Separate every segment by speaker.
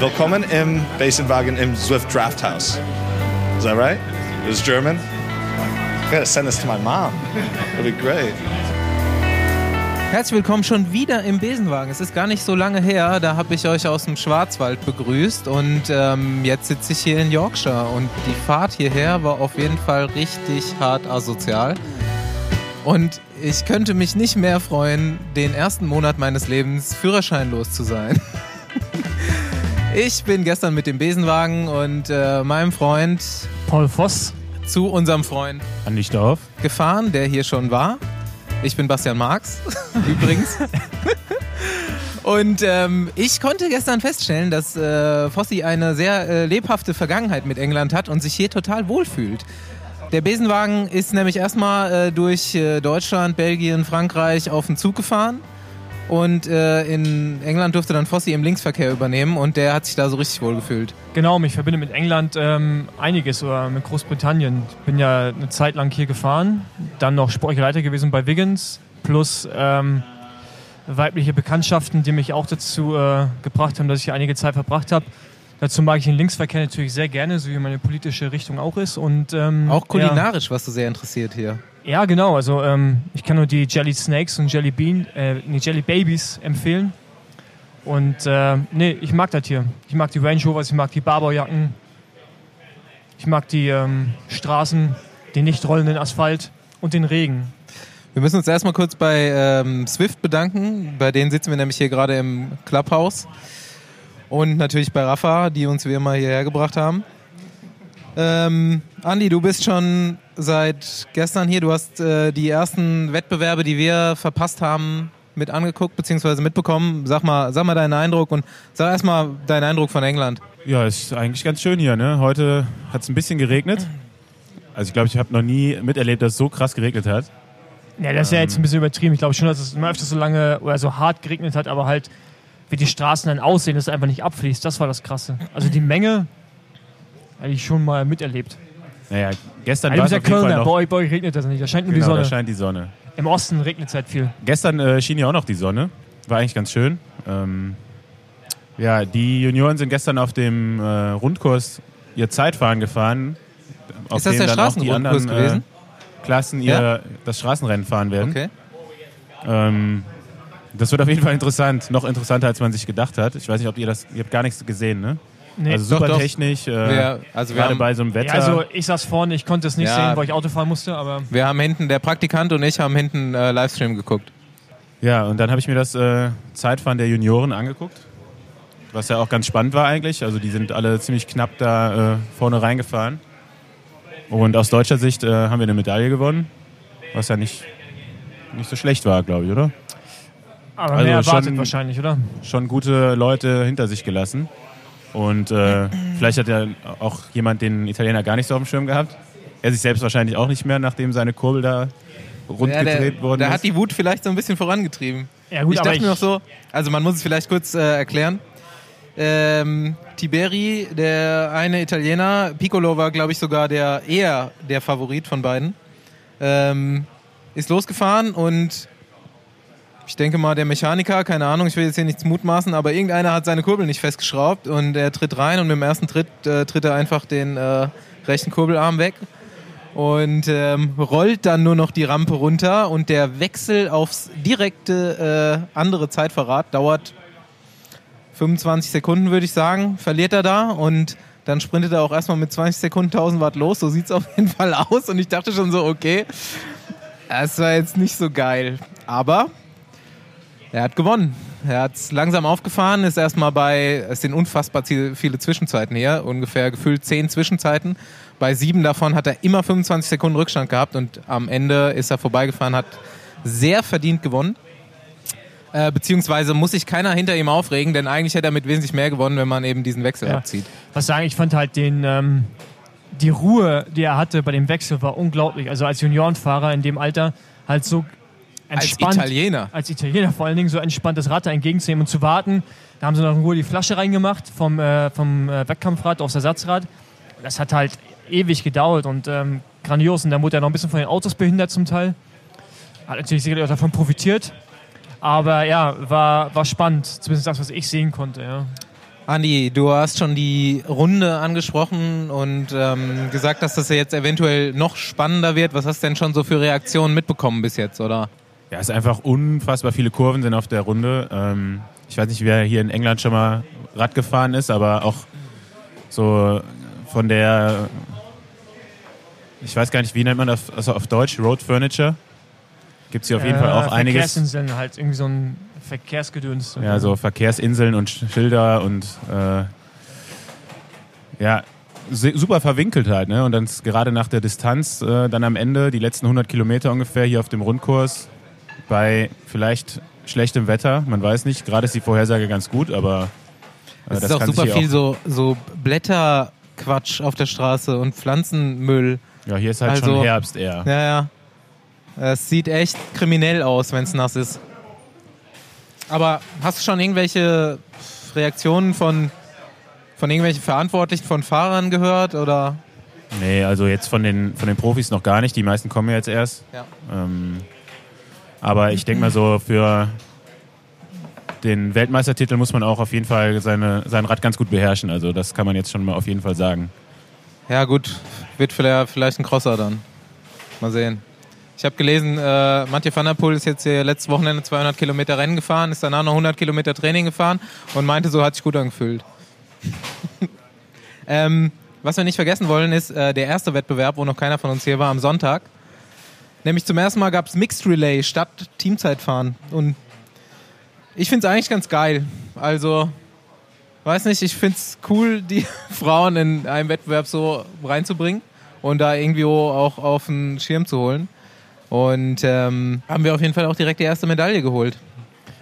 Speaker 1: willkommen im Besenwagen im Swift Draft House. Is that right? It German? I gotta send this to my mom. That'd be great.
Speaker 2: Herzlich willkommen schon wieder im Besenwagen. Es ist gar nicht so lange her, da habe ich euch aus dem Schwarzwald begrüßt und ähm, jetzt sitze ich hier in Yorkshire und die Fahrt hierher war auf jeden Fall richtig hart asozial. Und ich könnte mich nicht mehr freuen, den ersten Monat meines Lebens führerscheinlos zu sein. ich bin gestern mit dem Besenwagen und äh, meinem Freund
Speaker 3: Paul Voss
Speaker 2: zu unserem Freund
Speaker 3: Andi Dorf
Speaker 2: gefahren, der hier schon war. Ich bin Bastian Marx, übrigens. Und ähm, ich konnte gestern feststellen, dass äh, Fossi eine sehr äh, lebhafte Vergangenheit mit England hat und sich hier total wohlfühlt. Der Besenwagen ist nämlich erstmal äh, durch äh, Deutschland, Belgien, Frankreich auf den Zug gefahren. Und äh, in England durfte dann Fossi im Linksverkehr übernehmen und der hat sich da so richtig wohl gefühlt.
Speaker 3: Genau, mich verbindet mit England ähm, einiges oder mit Großbritannien. Ich bin ja eine Zeit lang hier gefahren, dann noch sportlicher Leiter gewesen bei Wiggins, plus ähm, weibliche Bekanntschaften, die mich auch dazu äh, gebracht haben, dass ich hier einige Zeit verbracht habe. Dazu mag ich den Linksverkehr natürlich sehr gerne, so wie meine politische Richtung auch ist. Und, ähm,
Speaker 2: auch kulinarisch, ja. was du sehr interessiert hier.
Speaker 3: Ja, genau. Also ähm, ich kann nur die Jelly Snakes und Jelly Bean, äh, nee, Jelly Babies empfehlen. Und äh, nee, ich mag das hier. Ich mag die Range Rovers, ich mag die Barberjacken. Ich mag die ähm, Straßen, den nicht rollenden Asphalt und den Regen.
Speaker 2: Wir müssen uns erstmal kurz bei ähm, Swift bedanken. Bei denen sitzen wir nämlich hier gerade im Clubhouse. Und natürlich bei Rafa, die uns wie immer hierher gebracht haben. Ähm, Andi, du bist schon seit gestern hier. Du hast äh, die ersten Wettbewerbe, die wir verpasst haben, mit angeguckt bzw. mitbekommen. Sag mal, sag mal deinen Eindruck und sag erstmal deinen Eindruck von England.
Speaker 4: Ja, ist eigentlich ganz schön hier. Ne? Heute hat es ein bisschen geregnet. Also ich glaube, ich habe noch nie miterlebt, dass es so krass geregnet hat.
Speaker 3: Ja, das ist ja jetzt ein bisschen übertrieben. Ich glaube schon, dass es immer öfter so lange oder so hart geregnet hat, aber halt, wie die Straßen dann aussehen, dass es einfach nicht abfließt. Das war das Krasse. Also die Menge habe ich schon mal miterlebt.
Speaker 4: Naja, gestern
Speaker 3: war es
Speaker 4: auf
Speaker 3: Kölner, bei euch, bei euch regnet das nicht. Da scheint nur
Speaker 4: genau,
Speaker 3: die Sonne.
Speaker 4: Da scheint die Sonne.
Speaker 3: Im Osten regnet es halt viel.
Speaker 4: Gestern äh, schien ja auch noch die Sonne. War eigentlich ganz schön. Ähm, ja, die Junioren sind gestern auf dem äh, Rundkurs ihr Zeitfahren gefahren.
Speaker 2: Ist das der Straßenrundkurs
Speaker 4: anderen,
Speaker 2: gewesen?
Speaker 4: Äh, Klassen ihr
Speaker 2: Ja?
Speaker 4: das Straßenrennen fahren werden.
Speaker 2: Okay.
Speaker 4: Ähm, das wird auf jeden Fall interessant. Noch interessanter, als man sich gedacht hat. Ich weiß nicht, ob ihr das, ihr habt gar nichts gesehen, ne?
Speaker 3: Nee.
Speaker 4: Also super
Speaker 2: Doch, doch.
Speaker 4: technisch, äh,
Speaker 2: Ja, also wir
Speaker 4: gerade
Speaker 2: haben-
Speaker 4: bei so einem
Speaker 3: Ja,
Speaker 4: Wetter.
Speaker 3: also ich saß vorne, ich konnte es nicht
Speaker 2: Ja.
Speaker 3: sehen, weil ich Auto fahren musste, aber
Speaker 2: Wir haben hinten, der Praktikant und ich haben hinten äh, Livestream geguckt.
Speaker 4: Ja, und dann habe ich mir das äh, Zeitfahren der Junioren angeguckt, was ja auch ganz spannend war eigentlich. Also die sind alle ziemlich knapp da äh, vorne reingefahren. Und aus deutscher Sicht äh, haben wir eine Medaille gewonnen, was ja nicht, nicht so schlecht war, glaube ich, oder?
Speaker 3: aber
Speaker 4: Also
Speaker 3: mehr erwartet
Speaker 4: schon-
Speaker 3: wahrscheinlich, oder?
Speaker 4: Schon gute Leute hinter sich gelassen. Und äh, vielleicht hat ja auch jemand den Italiener gar nicht so auf dem Schirm gehabt. Er sich selbst wahrscheinlich auch nicht mehr, nachdem seine Kurbel da rund
Speaker 2: Ja,
Speaker 4: gedreht
Speaker 2: der,
Speaker 4: worden
Speaker 2: der
Speaker 4: ist.
Speaker 2: hat die Wut vielleicht so ein bisschen vorangetrieben.
Speaker 3: Ja gut,
Speaker 2: ich
Speaker 3: aber
Speaker 2: dachte
Speaker 3: ich,
Speaker 2: mir noch so, also man muss es vielleicht kurz äh, erklären. Ähm, Tiberi, der eine Italiener, Piccolo war, glaube ich, sogar der eher der Favorit von beiden, ähm, ist losgefahren und ich denke mal, der Mechaniker, keine Ahnung, ich will jetzt hier nichts mutmaßen, aber irgendeiner hat seine Kurbel nicht festgeschraubt und er tritt rein und mit dem ersten Tritt äh, tritt er einfach den äh, rechten Kurbelarm weg und ähm, rollt dann nur noch die Rampe runter und der Wechsel aufs direkte äh, andere Zeitverrat dauert 25 Sekunden, würde ich sagen, verliert er da und dann sprintet er auch erstmal mit 20 Sekunden 1000 Watt los, so sieht es auf jeden Fall aus und ich dachte schon so, okay, das war jetzt nicht so geil, aber er hat gewonnen. Er hat es langsam aufgefahren, ist erstmal bei, es sind unfassbar viele Zwischenzeiten hier, ungefähr gefühlt 10 Zwischenzeiten. Bei sieben davon hat er immer 25 Sekunden Rückstand gehabt und am Ende ist er vorbeigefahren, hat sehr verdient gewonnen. Äh, beziehungsweise muss sich keiner hinter ihm aufregen, denn eigentlich hätte er mit wesentlich mehr gewonnen, wenn man eben diesen Wechsel
Speaker 3: Ja.
Speaker 2: abzieht.
Speaker 3: was sagen, ich fand halt den, ähm, die Ruhe, die er hatte bei dem Wechsel, war unglaublich. Also als Juniorenfahrer in dem Alter halt so entspannt.
Speaker 2: Als Italiener.
Speaker 3: als Italiener vor allen Dingen so entspannt das Rad da entgegenzunehmen und zu warten. Da haben sie noch in Ruhe die Flasche reingemacht vom, äh, vom äh, Wettkampfrad aufs Ersatzrad. Das hat halt ewig gedauert und ähm, grandios. Und dann wurde er noch ein bisschen von den Autos behindert zum Teil. Hat natürlich sicherlich auch davon profitiert. Aber ja, war, war spannend. Zumindest das, was ich sehen konnte. Ja.
Speaker 2: Andi, du hast schon die Runde angesprochen und ähm, gesagt, dass das jetzt eventuell noch spannender wird. Was hast du denn schon so für Reaktionen mitbekommen bis jetzt, oder?
Speaker 4: Ja, es ist einfach unfassbar viele Kurven sind auf der Runde. Ähm, ich weiß nicht, wer hier in England schon mal Rad gefahren ist, aber auch so von der, ich weiß gar nicht, wie nennt man das also auf Deutsch, Road Furniture. Gibt es hier auf jeden Fall auch einiges.
Speaker 3: Verkehrsinseln halt, irgendwie so ein Verkehrsgedöns.
Speaker 4: Ja, so Verkehrsinseln und Schilder und äh, ja, super verwinkelt halt. Ne? Und dann gerade nach der Distanz, äh, dann am Ende, die letzten 100 Kilometer ungefähr hier auf dem Rundkurs, bei vielleicht schlechtem Wetter, man weiß nicht, gerade ist die Vorhersage ganz gut, aber äh,
Speaker 2: Es ist auch super viel so, so Blätterquatsch auf der Straße und Pflanzenmüll.
Speaker 4: Ja, hier ist halt
Speaker 2: Also-
Speaker 4: schon Herbst eher.
Speaker 2: Ja, ja. Es sieht echt kriminell aus, wenn es nass ist. Aber hast du schon irgendwelche Reaktionen von, von irgendwelchen Verantwortlichen von Fahrern gehört? Oder?
Speaker 4: Nee, also jetzt von den, von den Profis noch gar nicht. Die meisten kommen ja jetzt erst.
Speaker 2: Ja.
Speaker 4: Ähm, aber ich denke mal so, für den Weltmeistertitel muss man auch auf jeden Fall seine, sein Rad ganz gut beherrschen. Also das kann man jetzt schon mal auf jeden Fall sagen.
Speaker 2: Ja, gut. Wird vielleicht, ein Crosser dann. Mal sehen. Ich habe gelesen, äh, Mathieu van der Poel ist jetzt hier letztes Wochenende 200 Kilometer Rennen gefahren, ist danach noch 100 Kilometer Training gefahren und meinte, so hat sich gut angefühlt. ähm, was wir nicht vergessen wollen, ist äh, der erste Wettbewerb, wo noch keiner von uns hier war, am Sonntag. Nämlich zum ersten Mal gab es Mixed Relay statt Teamzeitfahren. Und ich finde es eigentlich ganz geil. Also, weiß nicht, ich finde es cool, die Frauen in einem Wettbewerb so reinzubringen und da irgendwie auch auf den Schirm zu holen. Und ähm, haben wir auf jeden Fall auch direkt die erste Medaille geholt.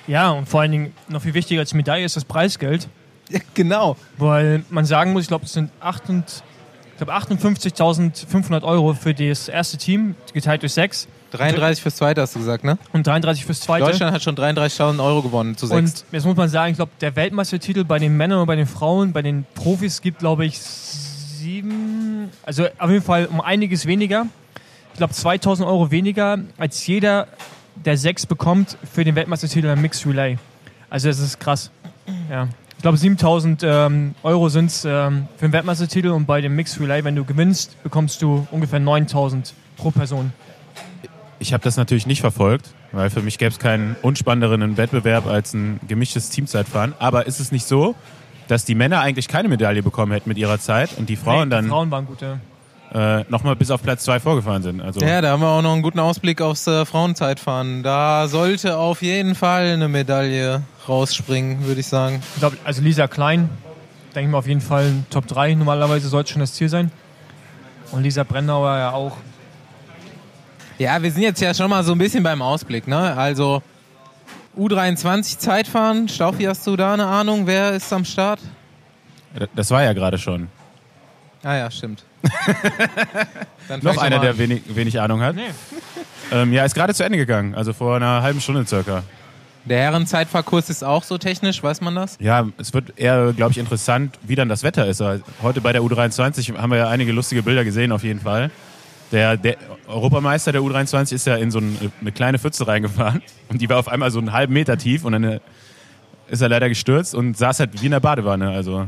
Speaker 3: Ja, und vor allen Dingen noch viel wichtiger als Medaille ist das Preisgeld.
Speaker 2: Ja, genau.
Speaker 3: Weil man sagen muss, ich glaube, es sind 8 und- ich glaube 58.500 Euro für das erste Team, geteilt durch sechs
Speaker 2: 33 fürs Zweite hast du gesagt, ne?
Speaker 3: und 33 fürs zweite.
Speaker 2: Deutschland hat schon 33.000 Euro gewonnen zu sechs.
Speaker 3: Und jetzt muss man sagen, ich glaube, der Weltmeistertitel bei den Männern und bei den Frauen, bei den Profis gibt, glaube ich, sieben, also auf jeden Fall um einiges weniger. Ich glaube, 2000 Euro weniger, als jeder der sechs bekommt für den Weltmeistertitel im Mixed Relay. Also das ist krass. Ja. Ich glaube, 7000 ähm, Euro sind es ähm, für den Weltmeistertitel und bei dem Mixed Relay, wenn du gewinnst, bekommst du ungefähr 9000 pro Person.
Speaker 4: Ich habe das natürlich nicht verfolgt, weil für mich gäbe es keinen unspannenderen Wettbewerb als ein gemischtes Teamzeitfahren. Aber ist es nicht so, dass die Männer eigentlich keine Medaille bekommen hätten mit ihrer Zeit und die Frauen
Speaker 3: Nee, die
Speaker 4: dann
Speaker 3: Frauen waren gut, ja.
Speaker 4: Äh, nochmal bis auf Platz zwei vorgefahren sind? Also
Speaker 2: Ja, da haben wir auch noch einen guten Ausblick aufs äh, Frauenzeitfahren. Da sollte auf jeden Fall eine Medaille rausspringen, würde ich sagen.
Speaker 3: Ich glaube, also Lisa Klein, denke ich mal auf jeden Fall ein Top 3. Normalerweise sollte schon das Ziel sein. Und Lisa Brennauer ja auch.
Speaker 2: Ja, wir sind jetzt ja schon mal so ein bisschen beim Ausblick, ne? Also U23 Zeitfahren, Staufi, hast du da eine Ahnung, wer ist am Start?
Speaker 4: das war ja gerade schon.
Speaker 2: Ah ja, stimmt.
Speaker 4: Noch einer, der wenig, wenig Ahnung hat.
Speaker 3: Nee.
Speaker 4: Ähm, ja, ist gerade zu Ende gegangen. Also vor einer halben Stunde circa.
Speaker 2: Der Herrenzeitfahrkurs ist auch so technisch, weiß man das?
Speaker 4: Ja, es wird eher, glaube ich, interessant, wie dann das Wetter ist. Also Heute bei der U23 haben wir ja einige lustige Bilder gesehen, auf jeden Fall. Der, der Europameister der U23 ist ja in so ein, eine kleine Pfütze reingefahren und die war auf einmal so einen halben Meter tief und dann äh, ist er leider gestürzt und saß halt wie in der Badewanne. Also,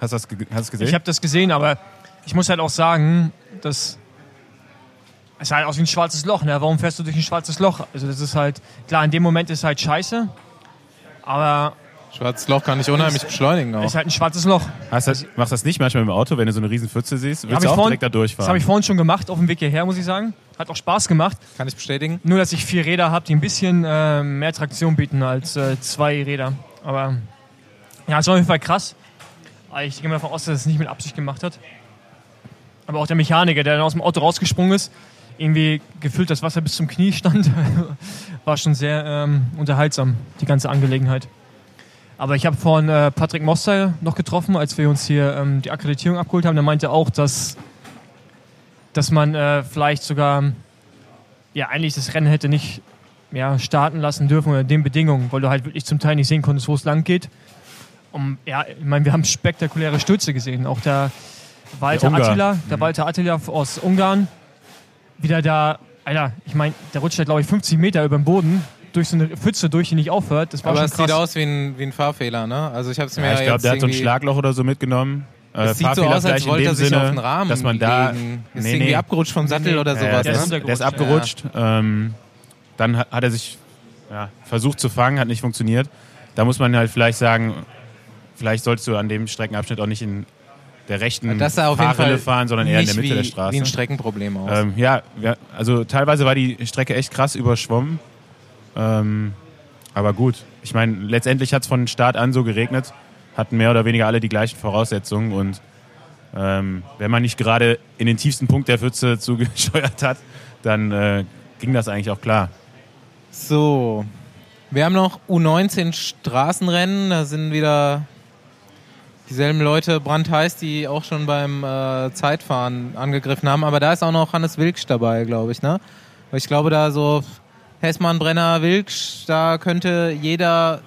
Speaker 4: hast du das hast du das gesehen?
Speaker 3: Ich habe das gesehen, aber ich muss halt auch sagen, dass es sah halt aus wie ein schwarzes Loch. Ne? Warum fährst du durch ein schwarzes Loch? Also das ist halt, klar, in dem Moment ist halt scheiße, aber
Speaker 2: Schwarzes Loch kann ich unheimlich beschleunigen
Speaker 3: es
Speaker 2: auch.
Speaker 3: ist halt ein schwarzes Loch.
Speaker 4: Hast das, machst du das nicht manchmal im Auto, wenn du so eine riesen Pfütze siehst? Willst du
Speaker 3: ich
Speaker 4: auch
Speaker 3: vorhin-
Speaker 4: direkt da durchfahren?
Speaker 3: Das habe ich vorhin schon gemacht, auf dem Weg hierher, muss ich sagen. Hat auch Spaß gemacht.
Speaker 2: Kann ich bestätigen?
Speaker 3: Nur, dass ich vier Räder habe, die ein bisschen äh, mehr Traktion bieten als äh, zwei Räder. Aber ja, es war auf jeden Fall krass. Ich gehe mal davon aus, dass er es nicht mit Absicht gemacht hat. Aber auch der Mechaniker, der dann aus dem Auto rausgesprungen ist, irgendwie gefühlt das Wasser bis zum Knie stand, war schon sehr ähm, unterhaltsam, die ganze Angelegenheit. Aber ich habe vorhin äh, Patrick Moster noch getroffen, als wir uns hier ähm, die Akkreditierung abgeholt haben. Der meinte auch, dass, dass man äh, vielleicht sogar ja, eigentlich das Rennen hätte nicht ja, starten lassen dürfen unter den Bedingungen, weil du halt wirklich zum Teil nicht sehen konntest, wo es lang geht. Und, ja, ich meine, wir haben spektakuläre Stürze gesehen. Auch der Walter
Speaker 4: Der.
Speaker 3: Attila, der Walter Attila aus Ungarn, wieder da, Alter, ich meine, der rutscht da glaube ich 50 Meter über den Boden, durch so eine Pfütze durch, die nicht aufhört. Das war
Speaker 2: Aber
Speaker 3: schon
Speaker 2: es
Speaker 3: krass.
Speaker 2: sieht aus wie ein, wie ein Fahrfehler, ne? Also ich habe es mir
Speaker 4: Ja, ich glaube, der hat so ein Schlagloch oder so mitgenommen. Äh,
Speaker 2: Es sieht so
Speaker 4: Fahrfehler
Speaker 2: aus, als wollte
Speaker 4: dem
Speaker 2: er sich
Speaker 4: Sinne,
Speaker 2: auf den Rahmen
Speaker 4: dass man da
Speaker 2: legen. Ist
Speaker 4: Nee,
Speaker 2: irgendwie
Speaker 4: nee.
Speaker 2: abgerutscht vom Sattel
Speaker 3: Nee,
Speaker 2: oder sowas.
Speaker 4: der,
Speaker 3: ist
Speaker 2: ne?
Speaker 4: ist, der ist abgerutscht. Ähm, dann hat, hat er sich ja, versucht zu fangen, hat nicht funktioniert. Da muss man halt vielleicht sagen, vielleicht sollst du an dem Streckenabschnitt auch nicht in der rechten
Speaker 2: Das sah auf jeden Fall
Speaker 4: fahren, sondern eher in der Mitte der
Speaker 2: wie,
Speaker 4: Straße.
Speaker 2: wie ein Streckenproblem aus.
Speaker 4: Ähm, ja, ja, also teilweise war die Strecke echt krass überschwommen. Ähm, aber gut, ich meine, letztendlich hat es von Start an so geregnet, hatten mehr oder weniger alle die gleichen Voraussetzungen und ähm, wenn man nicht gerade in den tiefsten Punkt der Pfütze zugesteuert hat, dann äh, ging das eigentlich auch klar.
Speaker 2: So, wir haben noch U19 Straßenrennen. Da sind wieder dieselben Leute brandheiß, die auch schon beim äh, Zeitfahren angegriffen haben. Aber da ist auch noch Hannes Wilksch dabei, glaube ich. Ne? Weil ich glaube, da so Hessmann, Brenner, Wilksch, da könnte jeder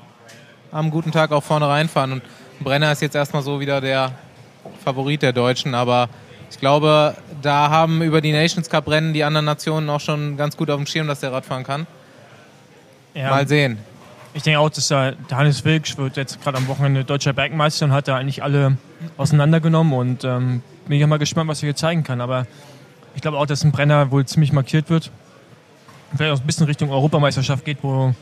Speaker 2: am guten Tag auch vorne reinfahren. Und Brenner ist jetzt erstmal so wieder der Favorit der Deutschen. Aber ich glaube, da haben über die Nations Cup Rennen die anderen Nationen auch schon ganz gut auf dem Schirm, dass der Radfahren kann.
Speaker 3: Ja,
Speaker 2: Mal sehen.
Speaker 3: Ich denke auch, dass der der Hannes Wilksch wird jetzt gerade am Wochenende deutscher Bergmeister und hat da eigentlich alle auseinandergenommen und ähm, bin ich mal gespannt, was er hier zeigen kann. Aber ich glaube auch, dass ein Brenner wohl ziemlich markiert wird. Vielleicht auch ein bisschen Richtung Europameisterschaft geht, wo,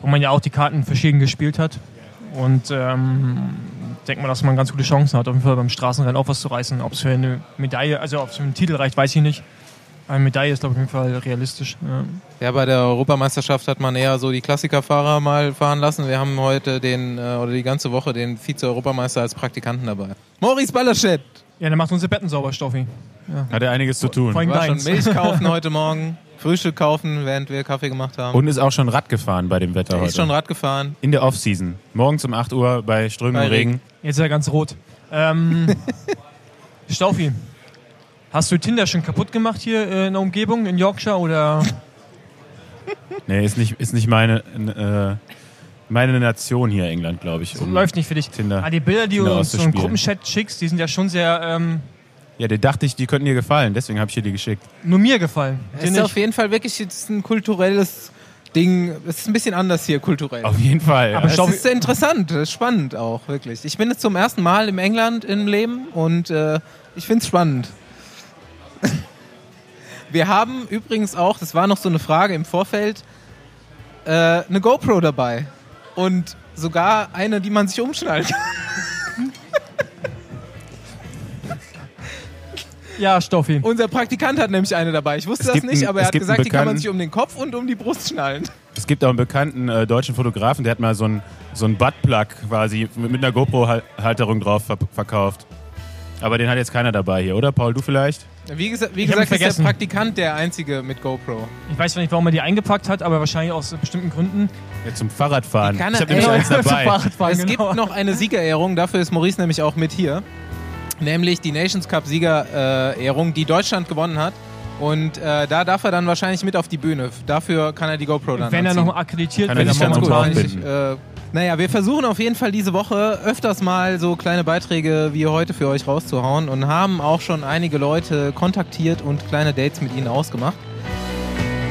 Speaker 3: wo man ja auch die Karten verschieden gespielt hat. Und ähm, denke mal, dass man ganz gute Chancen hat, auf jeden Fall beim Straßenrennen auch was zu reißen. Ob es für eine Medaille, also ob es für einen Titel reicht, weiß ich nicht. Eine Medaille ist, glaube ich, auf jeden Fall realistisch. Ja.
Speaker 2: Ja, bei der Europameisterschaft hat man eher so die Klassikerfahrer mal fahren lassen. Wir haben heute den, äh, oder die ganze Woche den Vize-Europameister als Praktikanten dabei. Maurice Ballerstedt
Speaker 3: ja, der macht unsere Betten sauber, Stoffi.
Speaker 4: Hat er einiges zu tun.
Speaker 3: Vor allem
Speaker 2: war schon. Milch kaufen heute Morgen, Frühstück kaufen, während wir Kaffee gemacht haben.
Speaker 4: Und ist auch schon Rad gefahren bei dem Wetter
Speaker 2: er
Speaker 4: heute.
Speaker 2: ist schon Rad gefahren.
Speaker 4: In der Offseason. Morgens um 8 Uhr bei strömendem
Speaker 2: Regen.
Speaker 4: Regen.
Speaker 3: Jetzt ist er ganz rot. Ähm, Staufi, hast du Tinder schon kaputt gemacht hier äh, in der Umgebung in Yorkshire oder?
Speaker 4: Nee, ist nicht, ist nicht meine, äh, meine Nation hier, England, glaube ich.
Speaker 3: So
Speaker 4: um-
Speaker 3: läuft nicht für dich.
Speaker 4: Tinder-
Speaker 3: ah, die Bilder, die
Speaker 4: Tinder
Speaker 3: du uns so im. Gruppenchat schickst, die sind ja schon sehr ähm,
Speaker 4: Ja, der dachte ich, die könnten dir gefallen, deswegen habe ich dir die geschickt.
Speaker 3: nur mir gefallen.
Speaker 2: Es ist
Speaker 3: nicht.
Speaker 2: auf jeden Fall wirklich jetzt ein kulturelles Ding. Es ist ein bisschen anders hier kulturell.
Speaker 4: Auf jeden Fall.
Speaker 3: Aber
Speaker 4: ja.
Speaker 2: Es ist interessant, es ist spannend auch, wirklich. Ich bin jetzt zum ersten Mal im England im Leben und äh, ich finde es spannend. Wir haben übrigens auch, das war noch so eine Frage im Vorfeld, äh, eine GoPro dabei. Und sogar eine, die man sich umschnallt.
Speaker 3: ja, Staufi.
Speaker 2: Unser Praktikant hat nämlich eine dabei. Ich wusste
Speaker 4: Es
Speaker 2: das nicht,
Speaker 4: einen-
Speaker 2: aber er hat gesagt, die kann man sich um den Kopf und um die Brust schnallen.
Speaker 4: Es gibt auch einen bekannten äh, deutschen Fotografen, der hat mal so einen so einen Buttplug quasi mit, mit einer GoPro-Halterung drauf ver verkauft. Aber den hat jetzt keiner dabei hier, oder? Paul, du vielleicht?
Speaker 2: Wie, gesa wie
Speaker 3: Ich
Speaker 2: gesagt, ist der. Praktikant der einzige mit GoPro.
Speaker 3: Ich weiß zwar nicht, warum er die eingepackt hat, aber wahrscheinlich aus bestimmten Gründen.
Speaker 4: Ja, zum Fahrradfahren. Ich
Speaker 2: er-
Speaker 4: habe nämlich eins
Speaker 3: Zum
Speaker 4: dabei.
Speaker 3: Fahrradfahren,
Speaker 2: Es
Speaker 3: genau.
Speaker 2: gibt noch eine Siegerehrung, dafür ist Maurice nämlich auch mit hier. Nämlich die Nations Cup Siegerehrung, die Deutschland gewonnen hat. Und äh, da darf er dann wahrscheinlich mit auf die Bühne. Dafür kann er die GoPro dann
Speaker 3: Wenn er
Speaker 2: anziehen.
Speaker 3: noch akkreditiert wird,
Speaker 4: er
Speaker 3: dann momentan
Speaker 2: Gut, eigentlich, äh, naja, wir versuchen auf jeden Fall diese Woche öfters mal so kleine Beiträge wie heute für euch rauszuhauen und haben auch schon einige Leute kontaktiert und kleine Dates mit ihnen ausgemacht.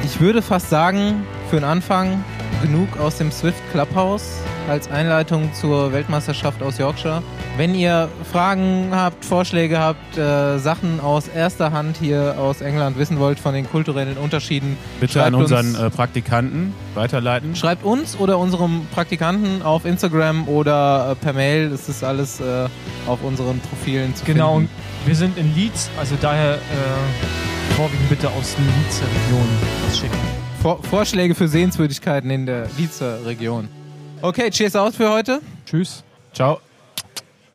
Speaker 2: Ich würde fast sagen, für den Anfang genug aus dem Swift Clubhouse als Einleitung zur Weltmeisterschaft aus Yorkshire. Wenn ihr Fragen habt, Vorschläge habt, äh, Sachen aus erster Hand hier aus England wissen wollt von den kulturellen Unterschieden,
Speaker 4: Bitte an unseren
Speaker 2: uns-
Speaker 4: äh, Praktikanten weiterleiten.
Speaker 2: Schreibt uns oder unserem Praktikanten auf Instagram oder äh, per Mail. Das ist alles äh, auf unseren Profilen zu
Speaker 3: Genau,
Speaker 2: finden.
Speaker 3: wir sind in Leeds, also daher äh, vorwiegend bitte aus der Leedser Region was schicken.
Speaker 2: Vor Vorschläge für Sehenswürdigkeiten in der Leedser Region. Okay, cheers out für heute.
Speaker 3: Tschüss.
Speaker 4: Ciao.